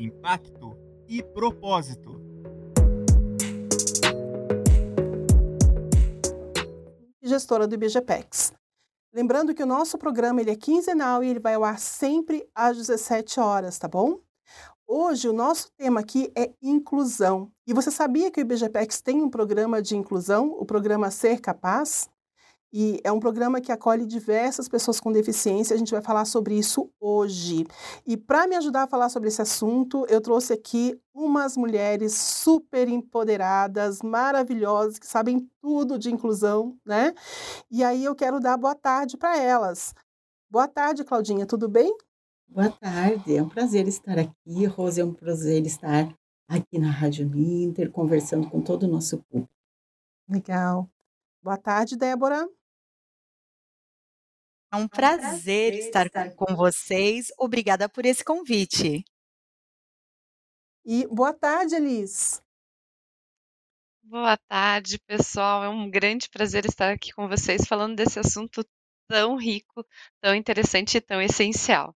impacto e propósito. Gestora do IBGPEX. Lembrando que o nosso programa ele é quinzenal e ele vai ao ar sempre às 17 horas, tá bom? Hoje o nosso tema aqui é inclusão. E você sabia que o IBGPEX tem um programa de inclusão, o programa Ser Capaz? E é um programa que acolhe diversas pessoas com deficiência. A gente vai falar sobre isso hoje. E para me ajudar a falar sobre esse assunto, eu trouxe aqui umas mulheres super empoderadas, maravilhosas, que sabem tudo de inclusão, né? E aí eu quero dar boa tarde para elas. Boa tarde, Claudinha, tudo bem? Boa tarde, é um prazer estar aqui. Rose, é um prazer estar aqui na Rádio Ninter, conversando com todo o nosso público. Legal. Boa tarde, Débora. É um prazer estar com vocês. Obrigada por esse convite. E boa tarde, Elis. Boa tarde, pessoal. É um grande prazer estar aqui com vocês falando desse assunto tão rico, tão interessante e tão essencial.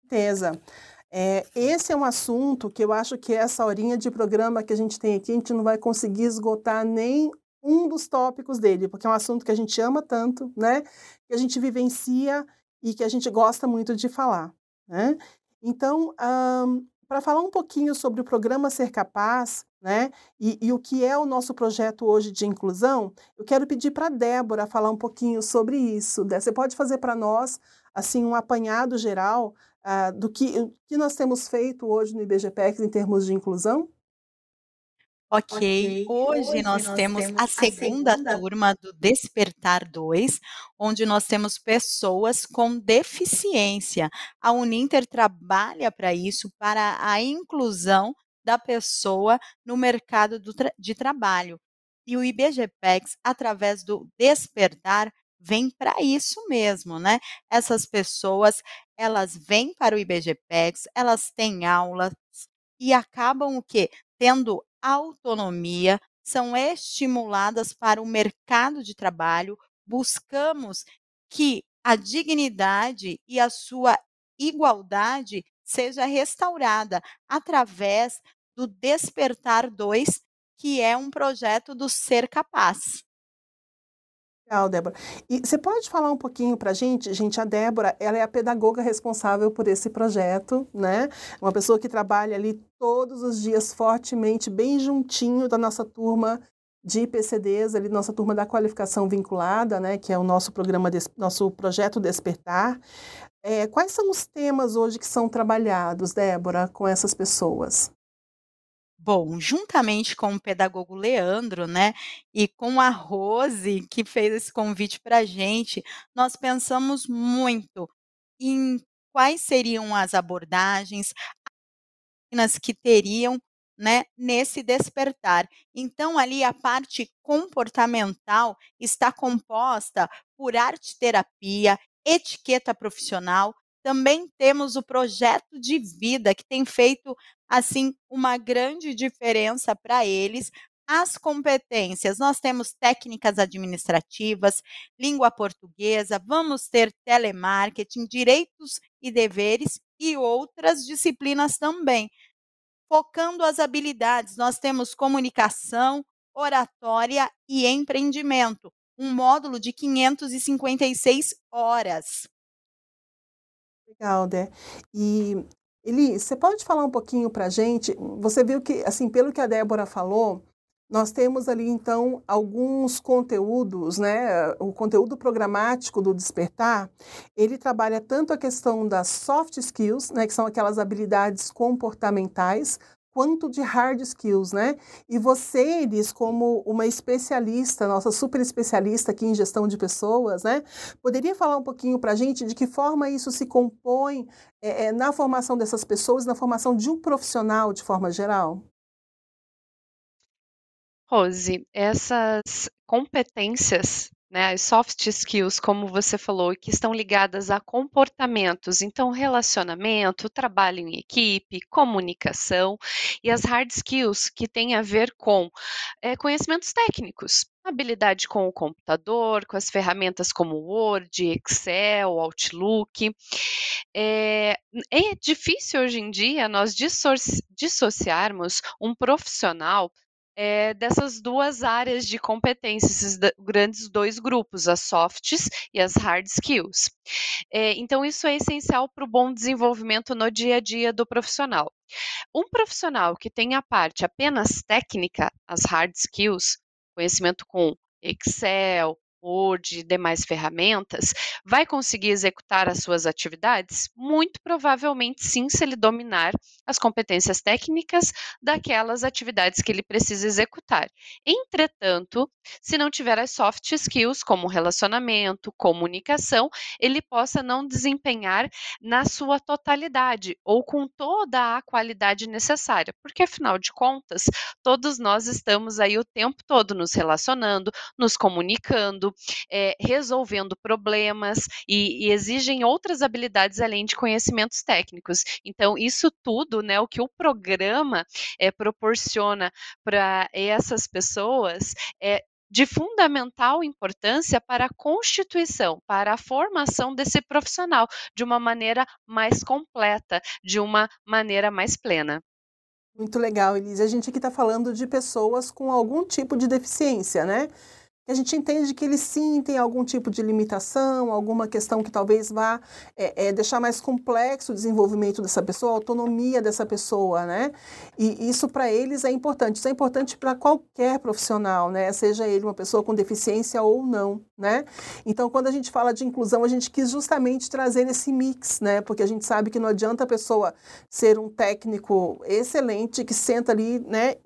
Certeza. É, esse é um assunto que eu acho que essa horinha de programa que a gente tem aqui, a gente não vai conseguir esgotar nem um dos tópicos dele, porque é um assunto que a gente ama tanto, né? Que a gente vivencia e que a gente gosta muito de falar, né? Então, um, para falar um pouquinho sobre o programa Ser Capaz, né? E, e, o que é o nosso projeto hoje de inclusão, eu quero pedir para a Débora falar um pouquinho sobre isso. Você pode fazer para nós, assim, um apanhado geral uh, do que, que nós temos feito hoje no IBGPEX em termos de inclusão? Ok, hoje, hoje nós, nós temos, temos, a segunda, segunda, turma do Despertar 2, onde nós temos pessoas com deficiência. A Uninter trabalha para isso, para a inclusão da pessoa no mercado tra de trabalho. E o IBGPEX, através do Despertar, vem para isso mesmo, né? Essas pessoas, elas vêm para o IBGPEX, elas têm aulas e acabam o quê? Tendo autonomia, são estimuladas para o mercado de trabalho, buscamos que a dignidade e a sua igualdade seja restaurada através do Despertar 2, que é um projeto do Ser Capaz. Legal, Débora. E você pode falar um pouquinho para a gente? Gente, a Débora, ela é a pedagoga responsável por esse projeto, né? Uma pessoa que trabalha ali todos os dias fortemente, bem juntinho da nossa turma de IPCDs, ali nossa turma da qualificação vinculada, né? Que é o nosso programa, nosso projeto Despertar. É, quais são os temas hoje que são trabalhados, Débora, com essas pessoas? Bom, juntamente com o pedagogo Leandro, né, e com a Rose, que fez esse convite para a gente, nós pensamos muito em quais seriam as abordagens que teriam né, nesse despertar. Então, ali a parte comportamental está composta por arte terapia, etiqueta profissional, também temos o projeto de vida que tem feito assim uma grande diferença para eles. As competências, nós temos técnicas administrativas, língua portuguesa, vamos ter telemarketing, direitos e deveres e outras disciplinas também. Focando as habilidades, nós temos comunicação, oratória e empreendimento, um módulo de 556 horas. Legal, Dé. E Eli, você pode falar um pouquinho para a gente? Você viu que, assim, pelo que a Débora falou, nós temos ali então alguns conteúdos, né? O conteúdo programático do despertar, ele trabalha tanto a questão das soft skills, né, que são aquelas habilidades comportamentais, quanto de hard skills, né? E você, Elis, como uma especialista, nossa super especialista aqui em gestão de pessoas, né? Poderia falar um pouquinho para a gente de que forma isso se compõe é, é, na formação dessas pessoas, na formação de um profissional de forma geral? Rose, essas competências né, as soft skills, como você falou, que estão ligadas a comportamentos, então relacionamento, trabalho em equipe, comunicação, e as hard skills, que têm a ver com é, conhecimentos técnicos, habilidade com o computador, com as ferramentas como Word, Excel, Outlook. É, é difícil hoje em dia nós dissociarmos um profissional é, dessas duas áreas de competências, esses grandes dois grupos, as softs e as hard skills. É, então, isso é essencial para o bom desenvolvimento no dia a dia do profissional. Um profissional que tem a parte apenas técnica, as hard skills, conhecimento com Excel, Word e demais ferramentas, vai conseguir executar as suas atividades? Muito provavelmente sim, se ele dominar as competências técnicas daquelas atividades que ele precisa executar. Entretanto, se não tiver as soft skills, como relacionamento, comunicação, ele possa não desempenhar na sua totalidade ou com toda a qualidade necessária, porque afinal de contas, todos nós estamos aí o tempo todo nos relacionando, nos comunicando é, resolvendo problemas e, e, exigem outras habilidades além de conhecimentos técnicos. Então, isso tudo, né, o que o programa é, proporciona para essas pessoas é de fundamental importância para a constituição, para a formação desse profissional de uma maneira mais completa, de uma maneira mais plena. Muito legal, Elise. A gente aqui está falando de pessoas com algum tipo de deficiência, né? A gente entende que eles sim têm algum tipo de limitação, alguma questão que talvez vá é, é, deixar mais complexo o desenvolvimento dessa pessoa, a autonomia dessa pessoa, né? E isso para eles é importante. Isso é importante para qualquer profissional, né? Seja ele uma pessoa com deficiência ou não, né? Então, quando a gente fala de inclusão, a gente quis justamente trazer esse mix, né? Porque a gente sabe que não adianta a pessoa ser um técnico excelente que senta ali, né?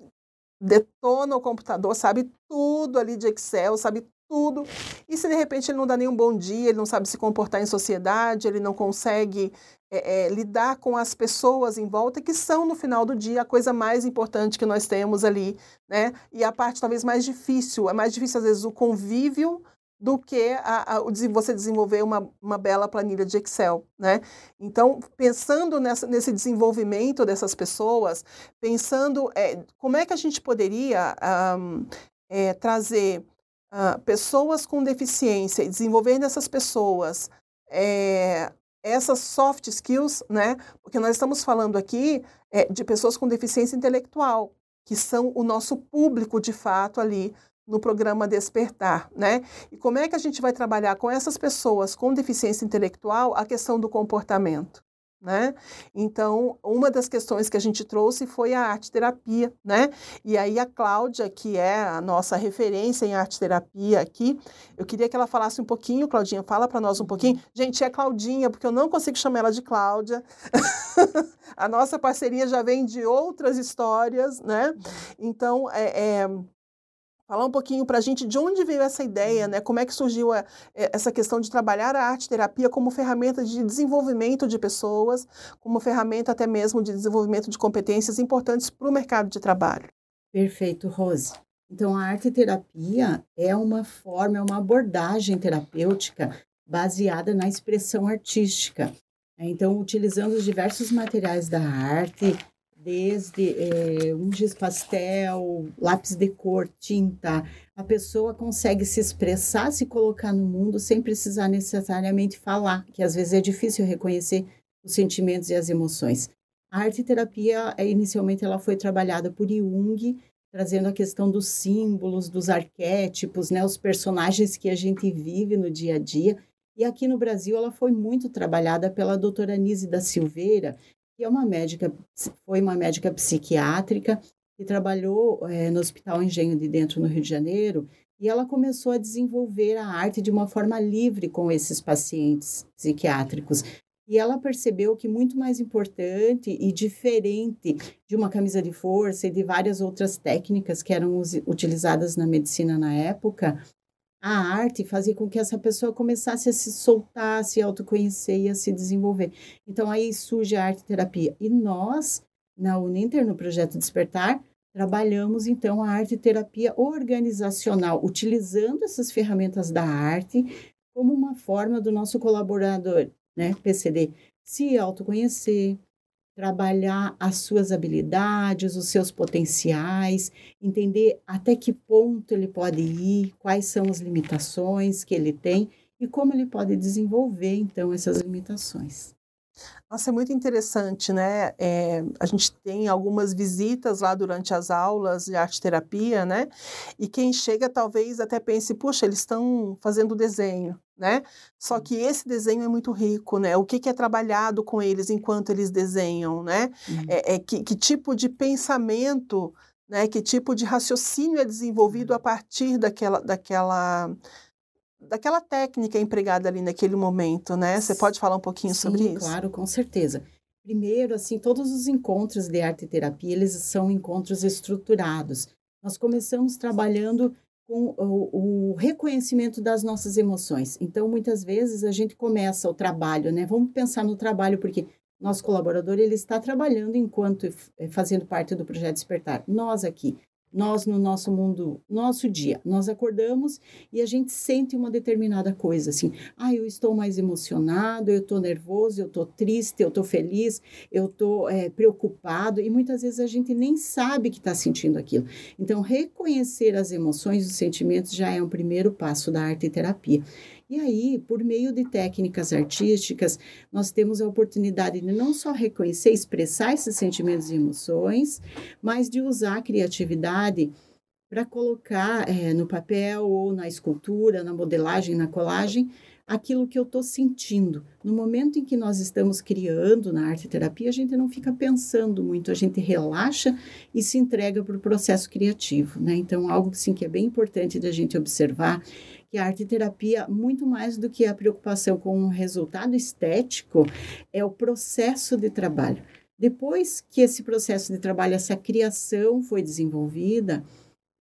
Detona o computador, sabe tudo ali de Excel, sabe tudo. E se de repente ele não dá nenhum bom dia, ele não sabe se comportar em sociedade, ele não consegue é, é, lidar com as pessoas em volta, que são, no final do dia, a coisa mais importante que nós temos ali, né? E a parte talvez mais difícil, é mais difícil às vezes o convívio do que a, a, você desenvolver uma, uma bela planilha de Excel, né? Então, pensando nessa, nesse desenvolvimento dessas pessoas, pensando é, como é que a gente poderia um, é, trazer uh, pessoas com deficiência e desenvolver nessas pessoas é, essas soft skills, né? Porque nós estamos falando aqui é, de pessoas com deficiência intelectual, que são o nosso público de fato ali no programa Despertar, né? E como é que a gente vai trabalhar com essas pessoas com deficiência intelectual a questão do comportamento? Né? Então, uma das questões que a gente trouxe foi a arte terapia, né? E aí a Cláudia, que é a nossa referência em arte terapia aqui, eu queria que ela falasse um pouquinho, Claudinha, fala para nós um pouquinho. Gente, é Claudinha, porque eu não consigo chamar ela de Cláudia. a nossa parceria já vem de outras histórias, né? Então, é, é Falar um pouquinho para a gente de onde veio essa ideia, né? Como é que surgiu a, eh, essa questão de trabalhar a arte terapia como ferramenta de desenvolvimento de pessoas, como ferramenta até mesmo de desenvolvimento de competências importantes para o mercado de trabalho. Perfeito, Rose. Então, a arte terapia é uma forma, é uma abordagem terapêutica baseada na expressão artística. Então, utilizando os diversos materiais da arte, desde é, um giz pastel, lápis de cor, tinta. A pessoa consegue se expressar, se colocar no mundo sem precisar necessariamente falar, que às vezes é difícil reconhecer os sentimentos e as emoções. A arte terapia, é, inicialmente, ela foi trabalhada por Jung, trazendo a questão dos símbolos, dos arquétipos, né, os personagens que a gente vive no dia a dia. E aqui no Brasil ela foi muito trabalhada pela doutora Nise da Silveira, que é uma médica, foi uma médica psiquiátrica que trabalhou é, no Hospital Engenho de Dentro, no Rio de Janeiro, e ela começou a desenvolver a arte de uma forma livre com esses pacientes psiquiátricos. E ela percebeu que muito mais importante e diferente de uma camisa de força e de várias outras técnicas que eram utilizadas na medicina na época, a arte fazia com que essa pessoa começasse a se soltar, a se autoconhecer e a se desenvolver. Então aí surge a arte terapia. E nós, na Uninter, no projeto Despertar, trabalhamos então a arte terapia organizacional, utilizando essas ferramentas da arte como uma forma do nosso colaborador, né, PCD, se autoconhecer, trabalhar as suas habilidades, os seus potenciais, entender até que ponto ele pode ir, quais são as limitações que ele tem e como ele pode desenvolver então essas limitações. Nossa, é muito interessante, né? É, a gente tem algumas visitas lá durante as aulas de arte terapia, né? E quem chega talvez até pense, puxa, eles estão fazendo desenho, né? Só que esse desenho é muito rico, né? O que, que é trabalhado com eles enquanto eles desenham, né? Uhum. É, é que, que tipo de pensamento, né? Que tipo de raciocínio é desenvolvido a partir daquela, daquela daquela técnica empregada ali naquele momento, né? Você pode falar um pouquinho Sim, sobre isso? claro, com certeza. Primeiro, assim, todos os encontros de arte e terapia, eles são encontros estruturados. Nós começamos trabalhando com o, o, reconhecimento das nossas emoções. Então, muitas vezes a gente começa o trabalho, né? Vamos pensar no trabalho, porque nosso colaborador ele está trabalhando enquanto é, fazendo parte do projeto Despertar. Nós aqui nós, no nosso mundo, nosso dia, nós acordamos e a gente sente uma determinada coisa, assim, ah, eu estou mais emocionado, eu estou nervoso, eu estou triste, eu estou feliz, eu estou é, preocupado, e muitas vezes a gente nem sabe que está sentindo aquilo. Então, reconhecer as emoções e os sentimentos já é um primeiro passo da arte terapia. E aí, por meio de técnicas artísticas, nós temos a oportunidade de não só reconhecer, expressar esses sentimentos e emoções, mas de usar a criatividade para colocar é, no papel ou na escultura, na modelagem, na colagem, aquilo que eu estou sentindo. No momento em que nós estamos criando na arte terapia, a gente não fica pensando muito, a gente relaxa e se entrega para o processo criativo, né? Então, algo assim que é bem importante da gente observar que a arte terapia, muito mais do que a preocupação com o resultado estético, é o processo de trabalho. Depois que esse processo de trabalho, essa criação foi desenvolvida,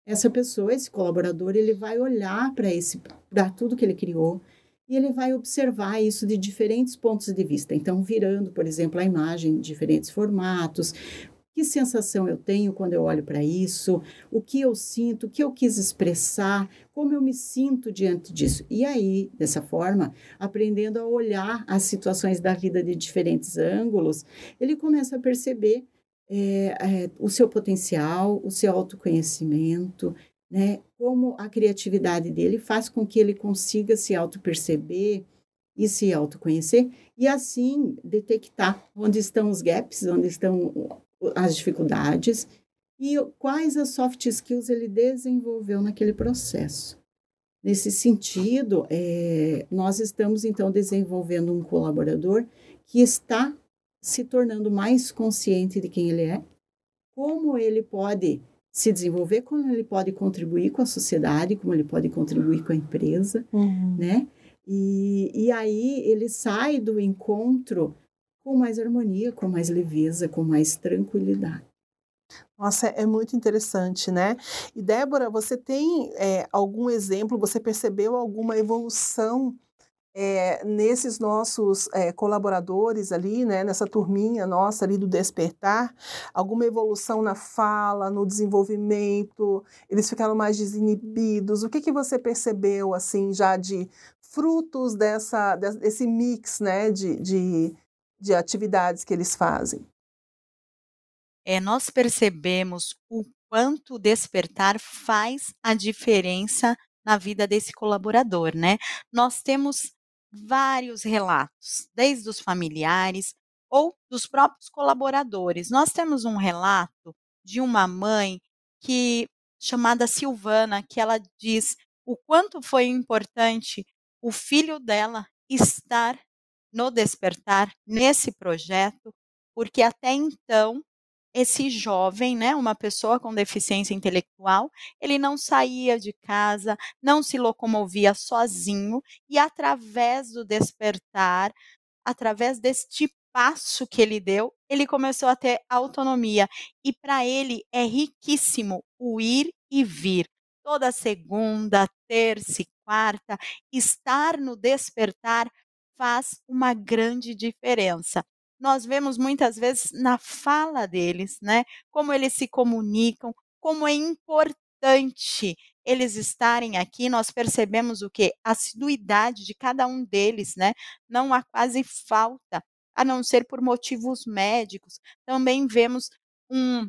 essa pessoa, esse colaborador, ele vai olhar para esse para tudo que ele criou e ele vai observar isso de diferentes pontos de vista. Então, virando, por exemplo, a imagem em diferentes formatos, que sensação eu tenho quando eu olho para isso? O que eu sinto? O que eu quis expressar? Como eu me sinto diante disso? E aí, dessa forma, aprendendo a olhar as situações da vida de diferentes ângulos, ele começa a perceber é, é, o seu potencial, o seu autoconhecimento, né? Como a criatividade dele faz com que ele consiga se auto-perceber e se autoconhecer e assim detectar onde estão os gaps, onde estão as dificuldades e quais as soft skills ele desenvolveu naquele processo. Nesse sentido, é, nós estamos então desenvolvendo um colaborador que está se tornando mais consciente de quem ele é, como ele pode se desenvolver, como ele pode contribuir com a sociedade, como ele pode contribuir com a empresa, uhum. né? E, e aí ele sai do encontro com mais harmonia, com mais leveza, com mais tranquilidade. Nossa, é muito interessante, né? E Débora, você tem é, algum exemplo, você percebeu alguma evolução é, nesses nossos é, colaboradores ali, né, nessa turminha nossa ali do despertar, alguma evolução na fala, no desenvolvimento, eles ficaram mais desinibidos, o que, que você percebeu, assim, já de frutos dessa, desse mix, né, de, de de atividades que eles fazem. É, nós percebemos o quanto despertar faz a diferença na vida desse colaborador, né? Nós temos vários relatos, desde os familiares ou dos próprios colaboradores. Nós temos um relato de uma mãe que chamada Silvana, que ela diz o quanto foi importante o filho dela estar no Despertar, nesse projeto, porque até então esse jovem, né, uma pessoa com deficiência intelectual, ele não saía de casa, não se locomovia sozinho e através do despertar, através deste passo que ele deu, ele começou a ter autonomia e para ele é riquíssimo o ir e vir. Toda segunda, terça e quarta, estar no despertar faz uma grande diferença. nós vemos muitas vezes na fala deles, né? Como eles se comunicam, como é importante eles estarem aqui, nós percebemos o que? A assiduidade de cada um deles, né? Não há quase falta, a não ser por motivos médicos. Também vemos um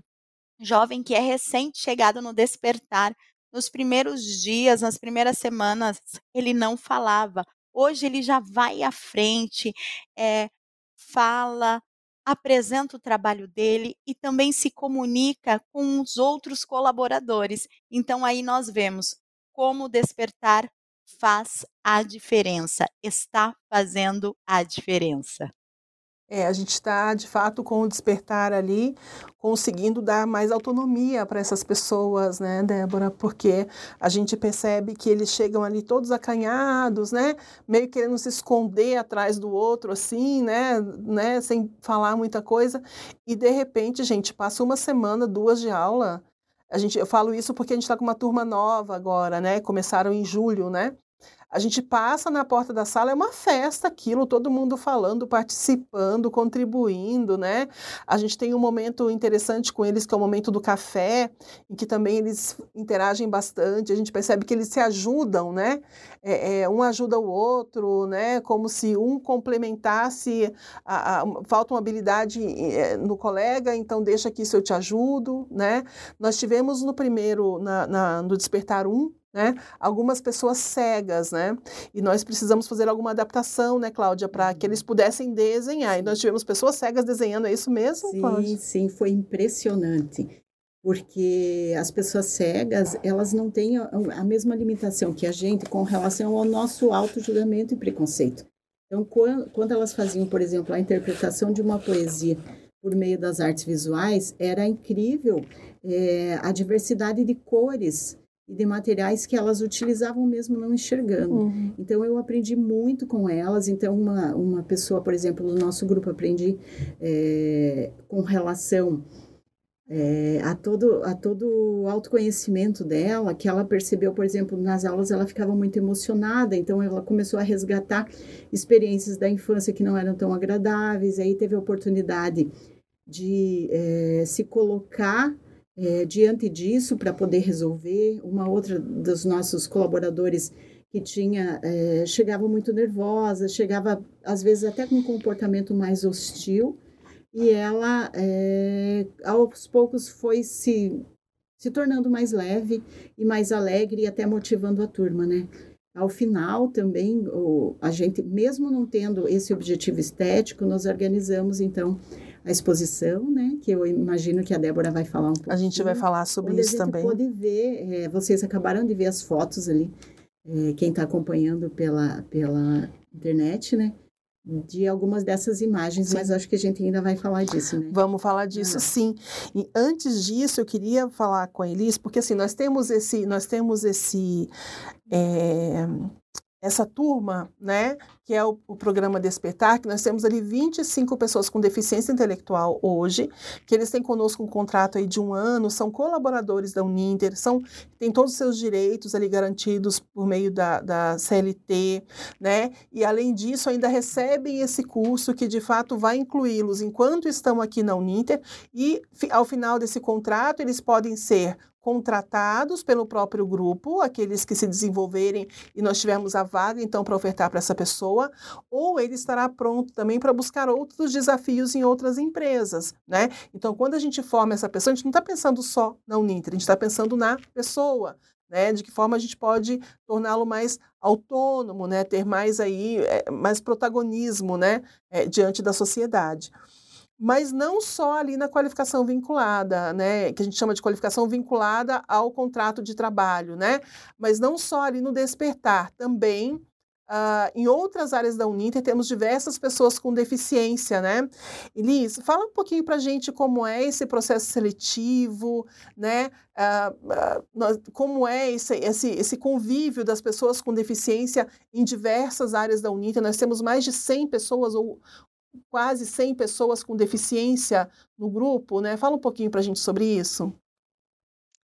jovem que é recente chegado no despertar. Nos primeiros dias, nas primeiras semanas, ele não falava. Hoje ele já vai à frente, é, fala, apresenta o trabalho dele e também se comunica com os outros colaboradores. Então aí nós vemos como despertar faz a diferença, está fazendo a diferença. É, a gente está, de fato, com o despertar ali, conseguindo dar mais autonomia para essas pessoas, né, Débora? Porque a gente percebe que eles chegam ali todos acanhados, né? Meio querendo se esconder atrás do outro, assim, né? né? Sem falar muita coisa. E, de repente, gente, passa uma semana, duas de aula. A gente, eu falo isso porque a gente está com uma turma nova agora, né? Começaram em julho, né? A gente passa na porta da sala, é uma festa aquilo, todo mundo falando, participando, contribuindo, né? A gente tem um momento interessante com eles, que é o momento do café, em que também eles interagem bastante, a gente percebe que eles se ajudam, né? É, é, um ajuda o outro, né? Como se um complementasse, a, a, falta uma habilidade é, no colega, então deixa aqui se eu te ajudo, né? Nós tivemos no primeiro, na, na no Despertar 1, né? Algumas pessoas cegas, né? E nós precisamos fazer alguma adaptação, né, Cláudia, para que eles uhum. pudessem desenhar. E nós tivemos pessoas cegas desenhando, é isso mesmo, sim, Cláudia? Sim, foi impressionante. Porque as pessoas cegas, elas não têm a mesma limitação que a gente com relação ao nosso auto-julgamento e preconceito. Então, quando elas faziam, por exemplo, a interpretação de uma poesia por meio das artes visuais, era incrível é, a diversidade de cores e de materiais que elas utilizavam mesmo não enxergando. Uhum. Então eu aprendi muito com elas. Então uma, uma pessoa, por exemplo, do nosso grupo aprendi é, com relação é, a todo a todo o autoconhecimento dela, que ela percebeu, por exemplo, nas aulas ela ficava muito emocionada, então ela começou a resgatar experiências da infância que não eram tão agradáveis. Aí teve a oportunidade de é, se colocar é, diante disso para poder resolver. Uma outra dos nossos colaboradores que tinha é, chegava muito nervosa, chegava às vezes até com um comportamento mais hostil e ela é, aos poucos foi se se tornando mais leve e mais alegre e até motivando a turma, né? Ao final também o, a gente mesmo não tendo esse objetivo estético, nós organizamos então a exposição, né? Que eu imagino que a Débora vai falar um pouco. A gente vai falar sobre isso também. Pode ver, é, vocês acabaram de ver as fotos ali, é, quem está acompanhando pela, pela internet, né? de algumas dessas imagens, sim. mas acho que a gente ainda vai falar disso, né? Vamos falar disso, ah. sim. E antes disso, eu queria falar com a Elis, porque assim, nós temos esse, nós temos esse, é, essa turma, né, que é o, o, programa Despertar, que nós temos ali 25 pessoas com deficiência intelectual hoje, que eles têm conosco um contrato aí de um ano, são colaboradores da Uninter, são, têm todos os seus direitos ali garantidos por meio da, da CLT, né, e além disso ainda recebem esse curso que de fato vai incluí-los enquanto estão aqui na Uninter e ao final desse contrato eles podem ser contratados pelo próprio grupo, aqueles que se desenvolverem e nós tivermos a vaga então para ofertar para essa pessoa, ou ele estará pronto também para buscar outros desafios em outras empresas, né? Então, quando a gente forma essa pessoa, a gente não está pensando só na Uninter, a gente está pensando na pessoa, né? De que forma a gente pode torná-lo mais autônomo, né? Ter mais aí, é, mais protagonismo, né? É, diante da sociedade mas não só ali na qualificação vinculada, né, que a gente chama de qualificação vinculada ao contrato de trabalho, né, mas não só ali no despertar, também uh, em outras áreas da Uninter temos diversas pessoas com deficiência, né. Elis, fala um pouquinho para gente como é esse processo seletivo, né, uh, uh, como é esse, esse, esse convívio das pessoas com deficiência em diversas áreas da Uninter. Nós temos mais de 100 pessoas ou quase 100 pessoas com deficiência no grupo, né? Fala um pouquinho para a gente sobre isso.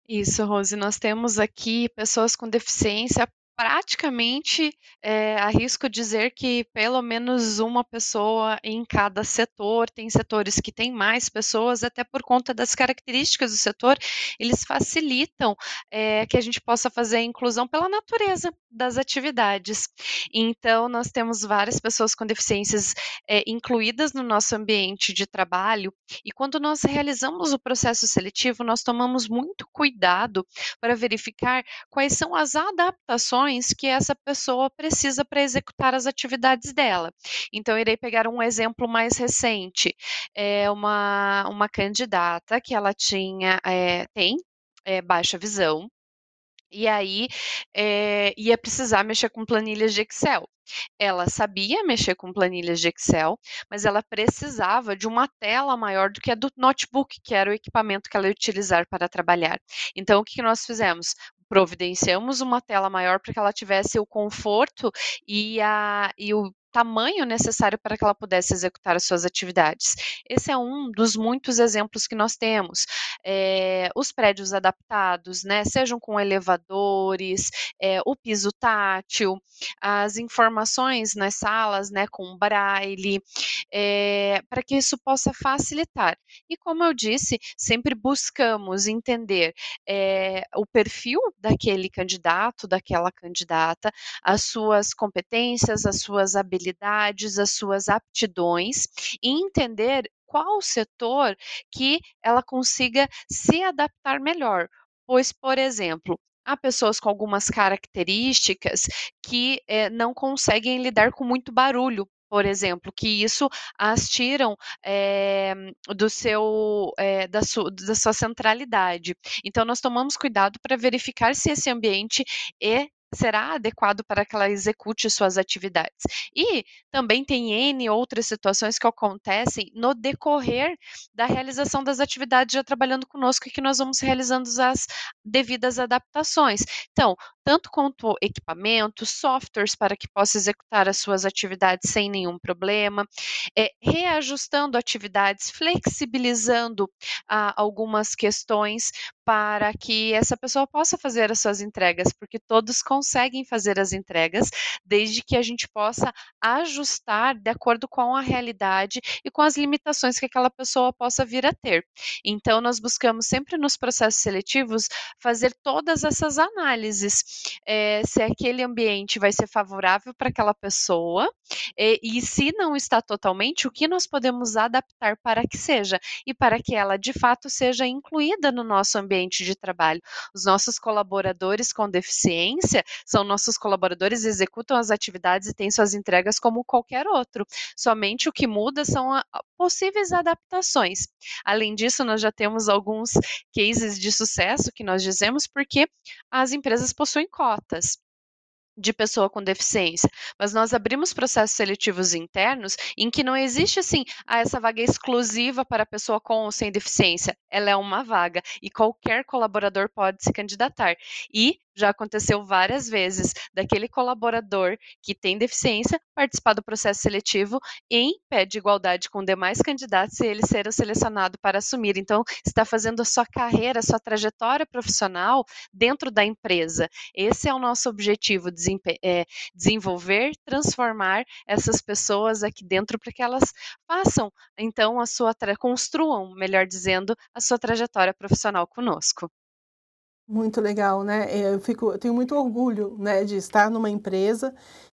Isso, Rose. Nós temos aqui pessoas com deficiência praticamente, eh, arrisco dizer que pelo menos uma pessoa em cada setor, tem setores que têm mais pessoas, até por conta das características do setor, eles facilitam, eh, que a gente possa fazer a inclusão pela natureza das atividades. Então, nós temos várias pessoas com deficiências, eh, incluídas no nosso ambiente de trabalho, e quando nós realizamos o processo seletivo, nós tomamos muito cuidado para verificar quais são as adaptações que essa pessoa precisa para executar as atividades dela. Então, irei pegar um exemplo mais recente. É uma, uma candidata que ela tinha, é, tem é, baixa visão, e aí é, ia precisar mexer com planilhas de Excel. Ela sabia mexer com planilhas de Excel, mas ela precisava de uma tela maior do que a do notebook, que era o equipamento que ela ia utilizar para trabalhar. Então, o que nós fizemos? Providenciamos uma tela maior para que ela tivesse o conforto e, a, e o tamanho necessário para que ela pudesse executar as suas atividades. Esse é um dos muitos exemplos que nós temos. É, os prédios adaptados, né, sejam com elevadores, é, o piso tátil, as informações nas salas, né, com braille, é, para que isso possa facilitar. E como eu disse, sempre buscamos entender o perfil daquele candidato, daquela candidata, as suas competências, as suas habilidades habilidades, as suas aptidões e entender qual setor que ela consiga se adaptar melhor. Pois, por exemplo, há pessoas com algumas características que é, não conseguem lidar com muito barulho, por exemplo, que isso as tiram é, do seu é, da, su, da sua centralidade. Então, nós tomamos cuidado para verificar se esse ambiente é será adequado para que ela execute suas atividades. E também tem N outras situações que acontecem no decorrer da realização das atividades já trabalhando conosco e que nós vamos realizando as devidas adaptações. Então, tanto quanto equipamentos, softwares para que possa executar as suas atividades sem nenhum problema, é, reajustando atividades, flexibilizando ah, algumas questões para que essa pessoa possa fazer as suas entregas, porque todos conseguem fazer as entregas, desde que a gente possa ajustar de acordo com a realidade e com as limitações que aquela pessoa possa vir a ter. Então, nós buscamos sempre nos processos seletivos fazer todas essas análises é, se aquele ambiente vai ser favorável para aquela pessoa e, e se não está totalmente, o que nós podemos adaptar para que seja e para que ela de fato seja incluída no nosso ambiente de trabalho. Os nossos colaboradores com deficiência são nossos colaboradores, executam as atividades e têm suas entregas como qualquer outro. Somente o que muda são a, possíveis adaptações. Além disso, nós já temos alguns cases de sucesso que nós dizemos porque as empresas possuem possuem cotas de pessoa com deficiência, mas nós abrimos processos seletivos internos em que não existe assim, ah, essa vaga é exclusiva para pessoa com ou sem deficiência. Ela é uma vaga e qualquer colaborador pode se candidatar. E já aconteceu várias vezes daquele colaborador que tem deficiência participar do processo seletivo em pé de igualdade com demais candidatos e ele ser selecionado para assumir. Então, está fazendo a sua carreira, a sua trajetória profissional dentro da empresa. Esse é o nosso objetivo, é, desenvolver, transformar essas pessoas aqui dentro para que elas façam, então, a sua construam, melhor dizendo, a sua trajetória profissional conosco. Muito legal, né? É, eu, fico, eu tenho muito orgulho né, de estar numa empresa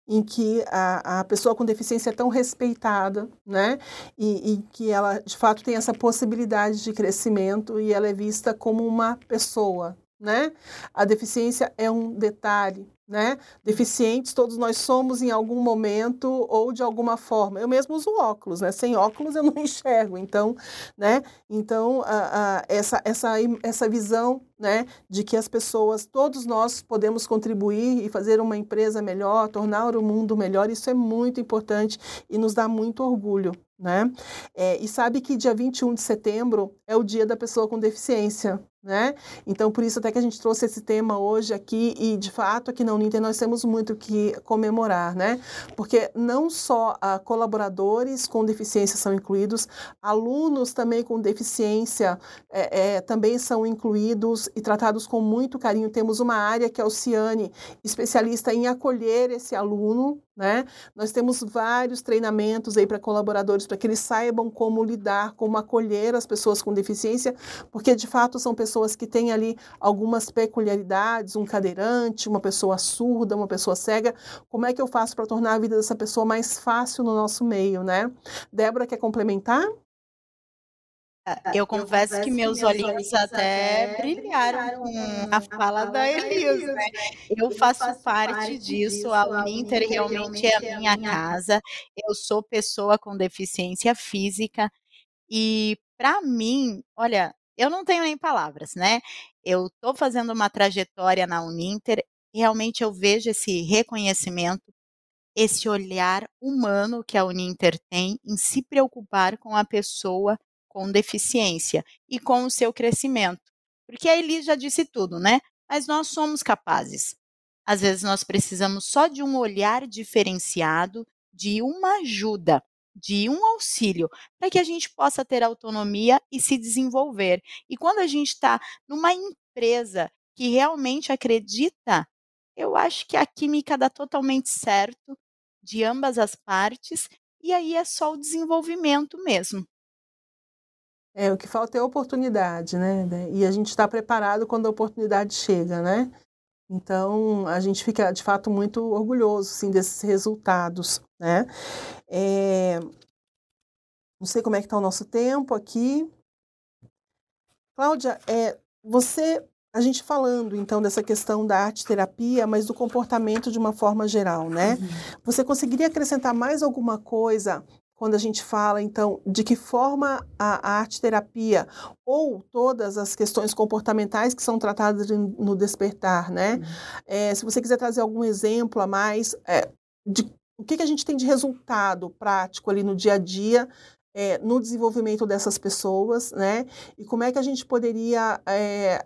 em que a, a pessoa com deficiência é tão respeitada, né? E, e, que ela, de fato, tem essa possibilidade de crescimento e ela é vista como uma pessoa, né? A deficiência é um detalhe, né? Deficientes, todos nós somos em algum momento ou de alguma forma. Eu mesmo uso óculos, né? Sem óculos eu não enxergo. Então, né? Então, a, a, essa, essa, essa visão, né? De que as pessoas, todos nós podemos contribuir e fazer uma empresa melhor, tornar o mundo melhor, isso é muito importante e nos dá muito orgulho, né? É, e sabe que dia 21 de setembro é o dia da pessoa com deficiência, né? Então, por isso até que a gente trouxe esse tema hoje aqui e, de fato, aqui na na Uninter nós temos muito que comemorar, né? Porque não só ah, colaboradores com deficiência são incluídos, alunos também com deficiência é, é, também são incluídos e tratados com muito carinho. Temos uma área que é o Ciane, especialista em acolher esse aluno, né? Nós temos vários treinamentos aí para colaboradores para que eles saibam como lidar, como acolher as pessoas com deficiência, porque de fato são pessoas que têm ali algumas peculiaridades, um cadeirante, uma pessoa surda, uma pessoa cega. Como é que eu faço para tornar a vida dessa pessoa mais fácil no nosso meio, né? Débora quer complementar? Eu confesso, que meus olhinhos até brilharam com a fala da Elisa, né? Eu faço parte disso, a Uninter realmente é a minha casa. Eu sou pessoa com deficiência física e para mim, olha, eu não tenho nem palavras, né? Eu estou fazendo uma trajetória na Uninter, realmente eu vejo esse reconhecimento, esse olhar humano que a Uninter tem em se preocupar com a pessoa com deficiência e com o seu crescimento. Porque a Elis já disse tudo, né? Mas nós somos capazes. Às vezes nós precisamos só de um olhar diferenciado, de uma ajuda, de um auxílio, para que a gente possa ter autonomia e se desenvolver. E quando a gente está numa empresa que realmente acredita, eu acho que a química dá totalmente certo de ambas as partes, e aí é só o desenvolvimento mesmo. É, o que falta é oportunidade, né? né e a gente está preparado quando a oportunidade chega, né? Então, a gente fica, de fato, muito orgulhoso, sim, desses resultados, né? É... Não sei como é que está o nosso tempo aqui. Cláudia, é, você, a gente falando, então, dessa questão da arte-terapia, mas do comportamento de uma forma geral, né? Uhum. Você conseguiria acrescentar mais alguma coisa quando a gente fala, então, de que forma a, arte-terapia ou todas as questões comportamentais que são tratadas no despertar, né? Uhum. É, se você quiser trazer algum exemplo a mais é, de o que, que a gente tem de resultado prático ali no dia a dia é, no desenvolvimento dessas pessoas, né? E como é que a gente poderia é,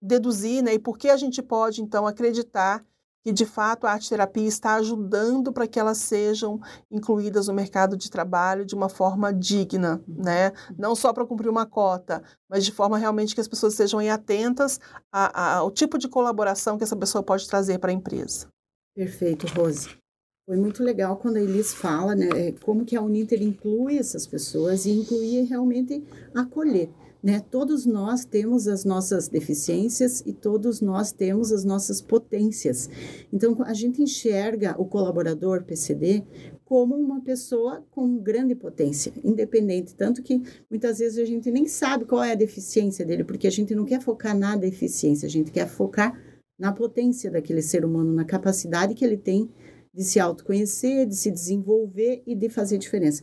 deduzir, né? E por que a gente pode, então, acreditar que de fato a arte terapia está ajudando para que elas sejam incluídas no mercado de trabalho de uma forma digna, né? Não só para cumprir uma cota, mas de forma realmente que as pessoas sejam atentas ao tipo de colaboração que essa pessoa pode trazer para a empresa. Perfeito, Rose. Foi muito legal quando a Elis fala, né, é, como que a Uninter inclui essas pessoas e incluir realmente acolher. Né? Todos nós temos as nossas deficiências e todos nós temos as nossas potências. Então, a gente enxerga o colaborador PCD como uma pessoa com grande potência, independente. Tanto que muitas vezes a gente nem sabe qual é a deficiência dele, porque a gente não quer focar na deficiência, a gente quer focar na potência daquele ser humano, na capacidade que ele tem de se autoconhecer, de se desenvolver e de fazer diferença.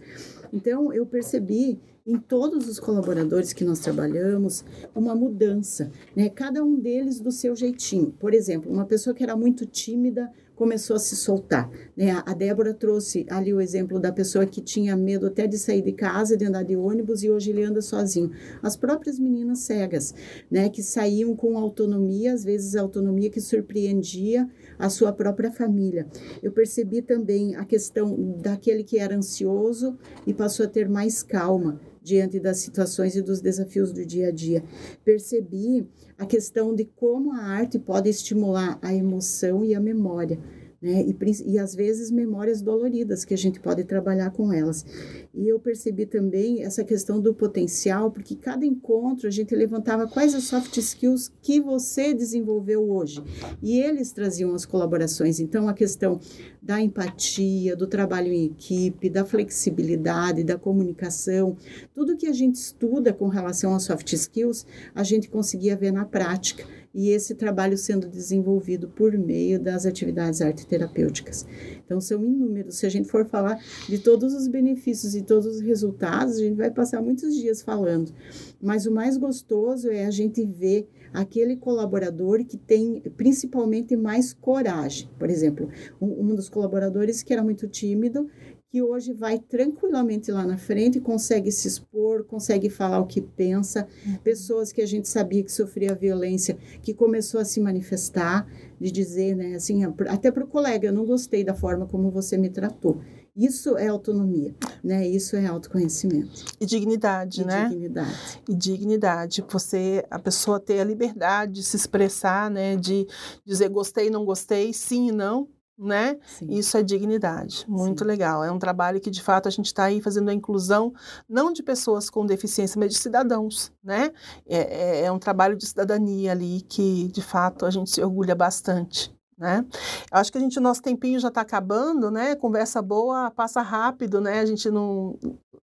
Então, eu percebi em todos os colaboradores que nós trabalhamos uma mudança, né? Cada um deles do seu jeitinho. Por exemplo, uma pessoa que era muito tímida começou a se soltar. Né? A Débora trouxe ali o exemplo da pessoa que tinha medo até de sair de casa, de andar de ônibus e hoje ele anda sozinho. As próprias meninas cegas, né, que saíam com autonomia, às vezes autonomia que surpreendia a sua própria família. Eu percebi também a questão daquele que era ansioso e passou a ter mais calma diante das situações e dos desafios do dia a dia. Percebi a questão de como a arte pode estimular a emoção e a memória né? E, e às vezes memórias doloridas que a gente pode trabalhar com elas. E eu percebi também essa questão do potencial, porque cada encontro a gente levantava quais as soft skills que você desenvolveu hoje. E eles traziam as colaborações. Então, a questão da empatia, do trabalho em equipe, da flexibilidade, da comunicação, tudo que a gente estuda com relação a soft skills, a gente conseguia ver na prática e esse trabalho sendo desenvolvido por meio das atividades arte terapêuticas. Então, são inúmeros. Se a gente for falar de todos os benefícios e todos os resultados, a gente vai passar muitos dias falando. Mas o mais gostoso é a gente ver aquele colaborador que tem principalmente mais coragem. Por exemplo, um, um dos colaboradores que era muito tímido, que hoje vai tranquilamente lá na frente, consegue se expor, consegue falar o que pensa. Uhum. Pessoas que a gente sabia que sofria violência, que começou a se manifestar, de dizer, né, assim, até para o colega, eu não gostei da forma como você me tratou. Isso é autonomia, né? Isso é autoconhecimento. E dignidade, e né? Dignidade. E dignidade. Você, a pessoa ter a liberdade de se expressar, né? De dizer gostei, não gostei, sim e não, né? Sim. Isso é dignidade. Muito Sim. legal. É um trabalho que, de fato, a gente está aí fazendo a inclusão não de pessoas com deficiência, mas de cidadãos, né? É, é, é um trabalho de cidadania ali que, de fato, a gente se orgulha bastante. Né? Acho que a gente, nosso tempinho já está acabando, né? Conversa boa passa rápido, né? A gente não.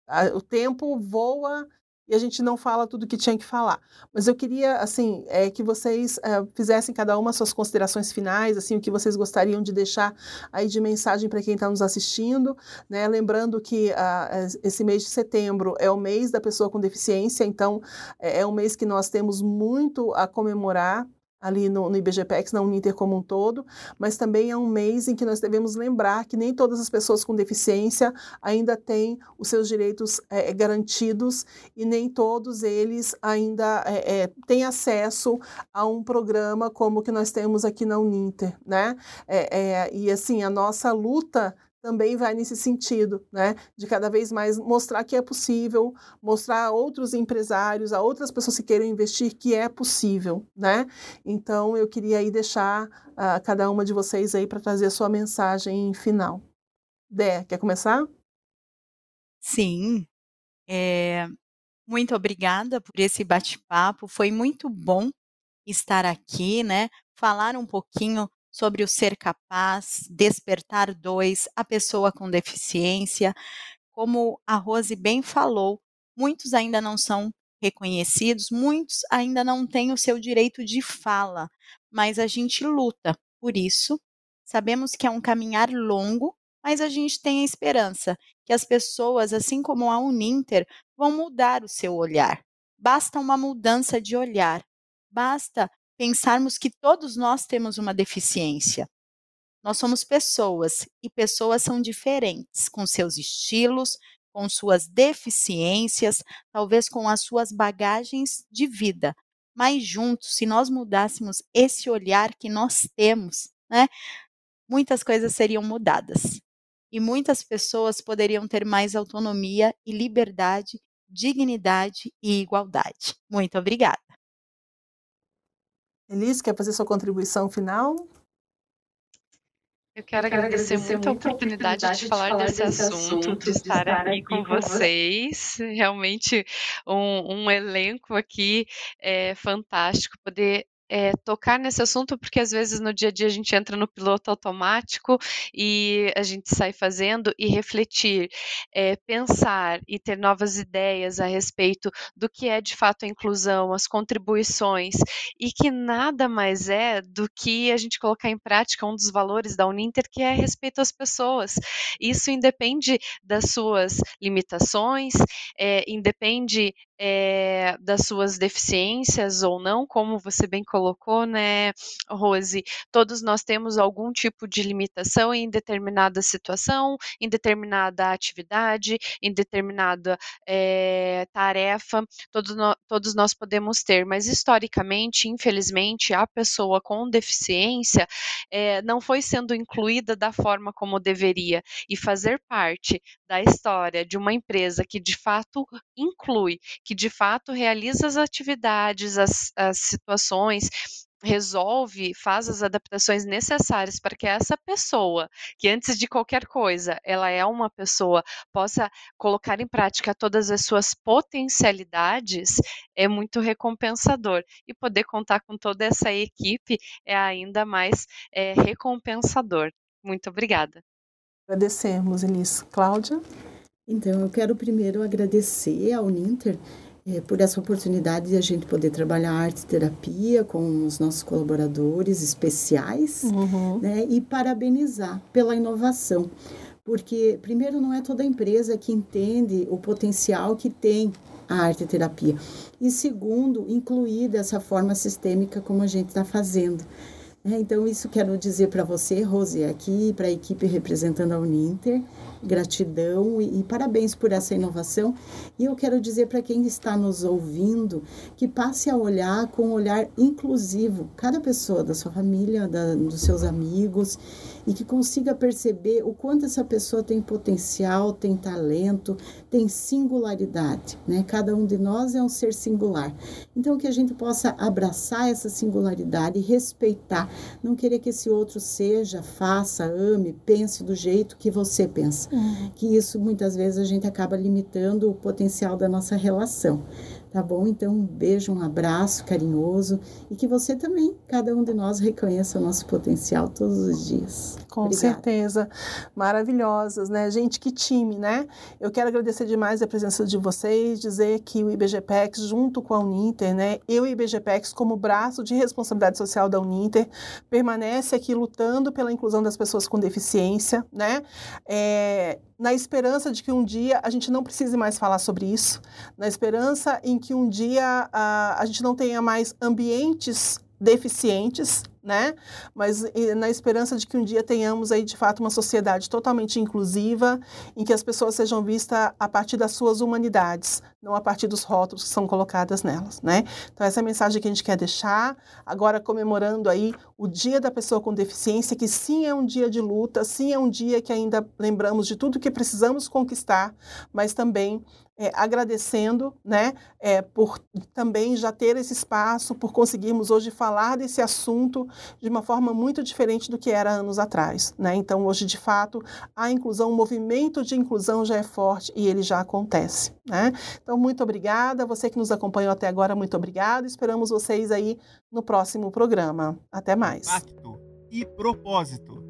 A, o tempo voa e a gente não fala tudo que tinha que falar. Mas eu queria, assim, é, que vocês é, fizessem cada uma suas considerações finais, assim, o que vocês gostariam de deixar aí de mensagem para quem está nos assistindo, né? Lembrando que ah, esse mês de setembro é o mês da pessoa com deficiência, então é, é um mês que nós temos muito a comemorar, ali no, no IBGPEX, na Uninter como um todo, mas também é um mês em que nós devemos lembrar que nem todas as pessoas com deficiência ainda têm os seus direitos é, garantidos e nem todos eles ainda é, é, têm acesso a um programa como o que nós temos aqui na Uninter, né? e assim, a nossa luta também vai nesse sentido, né? De cada vez mais mostrar que é possível, mostrar a outros empresários, a outras pessoas que queiram investir que é possível, né? Então eu queria aí deixar uh, cada uma de vocês aí para trazer a sua mensagem final. Dé, quer começar? Sim. É, muito obrigada por esse bate-papo. Foi muito bom estar aqui, né? Falar um pouquinho sobre o ser capaz, despertar dois, a pessoa com deficiência. Como a Rose bem falou, muitos ainda não são reconhecidos, muitos ainda não têm o seu direito de fala, mas a gente luta por isso. Sabemos que é um caminhar longo, mas a gente tem a esperança que as pessoas, assim como a Uninter, vão mudar o seu olhar. Basta uma mudança de olhar, basta pensarmos que todos nós temos uma deficiência. Nós somos pessoas e pessoas são diferentes, com seus estilos, com suas deficiências, talvez com as suas bagagens de vida. Mas juntos, se nós mudássemos esse olhar que nós temos, né, muitas coisas seriam mudadas. E muitas pessoas poderiam ter mais autonomia e liberdade, dignidade e igualdade. Muito obrigada. Elis, quer fazer sua contribuição final? Eu quero, agradecer, agradecer muito a oportunidade, oportunidade de, falar de falar desse, desse assunto, assunto, de estar, de estar aqui, aqui com, com vocês. Realmente um, um, elenco aqui é, fantástico, poder é, tocar nesse assunto, porque às vezes no dia a dia a gente entra no piloto automático e a gente sai fazendo e refletir, é, pensar e ter novas ideias a respeito do que é de fato a inclusão, as contribuições, e que nada mais é do que a gente colocar em prática um dos valores da Uninter, que é respeito às pessoas. Isso independe das suas limitações, é, independe é, das suas deficiências ou não, como você bem colocou, né, Rose? Todos nós temos algum tipo de limitação em determinada situação, em determinada atividade, em determinada é, tarefa, todos, no, todos nós podemos ter, mas historicamente, infelizmente, a pessoa com deficiência é, não foi sendo incluída da forma como deveria, e fazer parte da história de uma empresa que de fato inclui, que de fato realiza as atividades, as, as situações, resolve, faz as adaptações necessárias para que essa pessoa, que antes de qualquer coisa, ela é uma pessoa, possa colocar em prática todas as suas potencialidades, é muito recompensador. E poder contar com toda essa equipe é ainda mais é, recompensador. Muito obrigada. Agradecemos, Elis. Cláudia? Então, eu quero primeiro agradecer ao Ninter é, por essa oportunidade de a gente poder trabalhar arte terapia com os nossos colaboradores especiais, uhum. né? E parabenizar pela inovação. Porque, primeiro, não é toda empresa que entende o potencial que tem a arte terapia. E segundo, incluir dessa forma sistêmica como a gente está fazendo. É, então, isso quero dizer para você, Rose, aqui, para a equipe representando a Uninter, gratidão e, e, parabéns por essa inovação. E eu quero dizer para quem está nos ouvindo que passe a olhar com um olhar inclusivo, cada pessoa da sua família, da, dos seus amigos, e que consiga perceber o quanto essa pessoa tem potencial, tem talento, tem singularidade, né? Cada um de nós é um ser singular. Então que a gente possa abraçar essa singularidade e respeitar, não querer que esse outro seja, faça, ame, pense do jeito que você pensa. Uhum. Que isso muitas vezes a gente acaba limitando o potencial da nossa relação. Tá bom? Então, um beijo, um abraço carinhoso e que você também, cada um de nós, reconheça o nosso potencial todos os dias. Com Obrigada. certeza. Maravilhosas, né? Gente, que time, né? Eu quero agradecer demais a presença de vocês, dizer que o IBGPEX, junto com a Uninter, né? Eu e o IBGPEX, como braço de responsabilidade social da Uninter, permanece aqui lutando pela inclusão das pessoas com deficiência, né? É, na esperança de que um dia a gente não precise mais falar sobre isso, na esperança em que um dia a, a gente não tenha mais ambientes deficientes, né? Mas na esperança de que um dia tenhamos aí de fato uma sociedade totalmente inclusiva, em que as pessoas sejam vistas a partir das suas humanidades, não a partir dos rótulos que são colocados nelas, né? Então essa é a mensagem que a gente quer deixar, agora comemorando aí o Dia da Pessoa com Deficiência, que sim é um dia de luta, sim é um dia que ainda lembramos de tudo que precisamos conquistar, mas também é, agradecendo, né, é, por também já ter esse espaço, por conseguirmos hoje falar desse assunto de uma forma muito diferente do que era anos atrás, né? Então hoje de fato a inclusão, o movimento de inclusão já é forte e ele já acontece, né? Então muito obrigada, você que nos acompanhou até agora, muito obrigada. Esperamos vocês aí no próximo programa. Até mais. Pacto e propósito.